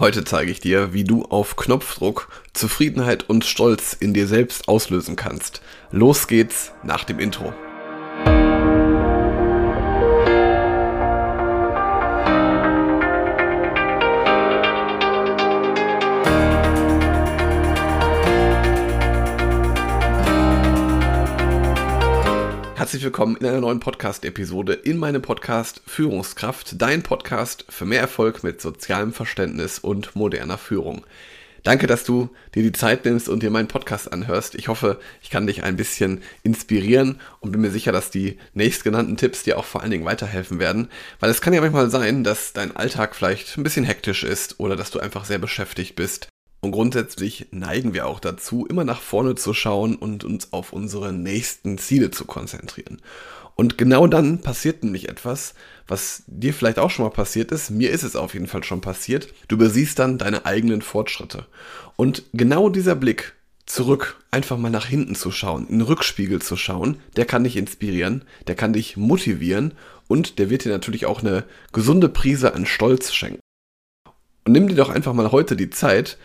Heute zeige ich dir, wie du auf Knopfdruck Zufriedenheit und Stolz in dir selbst auslösen kannst. Los geht's nach dem Intro. Herzlich willkommen in einer neuen Podcast-Episode in meinem Podcast Führungskraft, dein Podcast für mehr Erfolg mit sozialem Verständnis und moderner Führung. Danke, dass du dir die Zeit nimmst und dir meinen Podcast anhörst. Ich hoffe, ich kann dich ein bisschen inspirieren und bin mir sicher, dass die nächstgenannten Tipps dir auch vor allen Dingen weiterhelfen werden, weil es kann ja manchmal sein, dass dein Alltag vielleicht ein bisschen hektisch ist oder dass du einfach sehr beschäftigt bist und grundsätzlich neigen wir auch dazu, immer nach vorne zu schauen und uns auf unsere nächsten Ziele zu konzentrieren. Und genau dann passiert nämlich etwas, was dir vielleicht auch schon mal passiert ist. Mir ist es auf jeden Fall schon passiert. Du übersiehst dann deine eigenen Fortschritte. Und genau dieser Blick zurück, einfach mal nach hinten zu schauen, in den Rückspiegel zu schauen, der kann dich inspirieren, der kann dich motivieren und der wird dir natürlich auch eine gesunde Prise an Stolz schenken. Und nimm dir doch einfach mal heute die Zeit,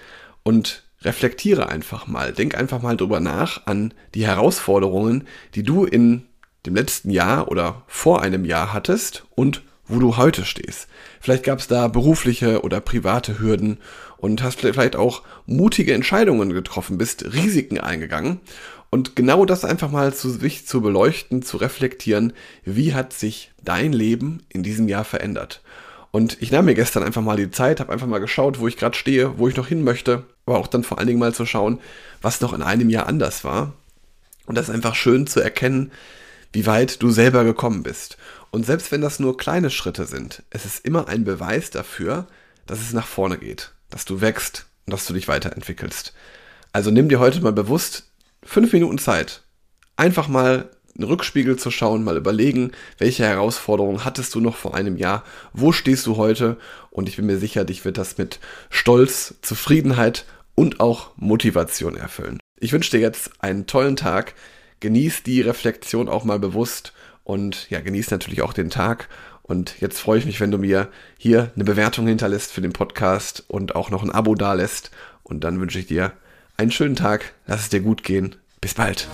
und reflektiere einfach mal. Denk einfach mal drüber nach an die Herausforderungen, die du in dem letzten Jahr oder vor einem Jahr hattest und wo du heute stehst. Vielleicht gab es da berufliche oder private Hürden und hast vielleicht auch mutige Entscheidungen getroffen, bist Risiken eingegangen. Und genau das einfach mal zu sich zu beleuchten, zu reflektieren, wie hat sich dein Leben in diesem Jahr verändert. Und ich nahm mir gestern einfach mal die Zeit, habe einfach mal geschaut, wo ich gerade stehe, wo ich noch hin möchte, aber auch dann vor allen Dingen mal zu schauen, was noch in einem Jahr anders war. Und das ist einfach schön zu erkennen, wie weit du selber gekommen bist. Und selbst wenn das nur kleine Schritte sind, es ist immer ein Beweis dafür, dass es nach vorne geht, dass du wächst und dass du dich weiterentwickelst. Also nimm dir heute mal bewusst fünf Minuten Zeit, einfach mal einen Rückspiegel zu schauen, mal überlegen, welche Herausforderungen hattest du noch vor einem Jahr, wo stehst du heute? Und ich bin mir sicher, dich wird das mit Stolz, Zufriedenheit und auch Motivation erfüllen. Ich wünsche dir jetzt einen tollen Tag, genieß die Reflexion auch mal bewusst und ja, genieß natürlich auch den Tag. Und jetzt freue ich mich, wenn du mir hier eine Bewertung hinterlässt für den Podcast und auch noch ein Abo dalässt. Und dann wünsche ich dir einen schönen Tag, lass es dir gut gehen, bis bald.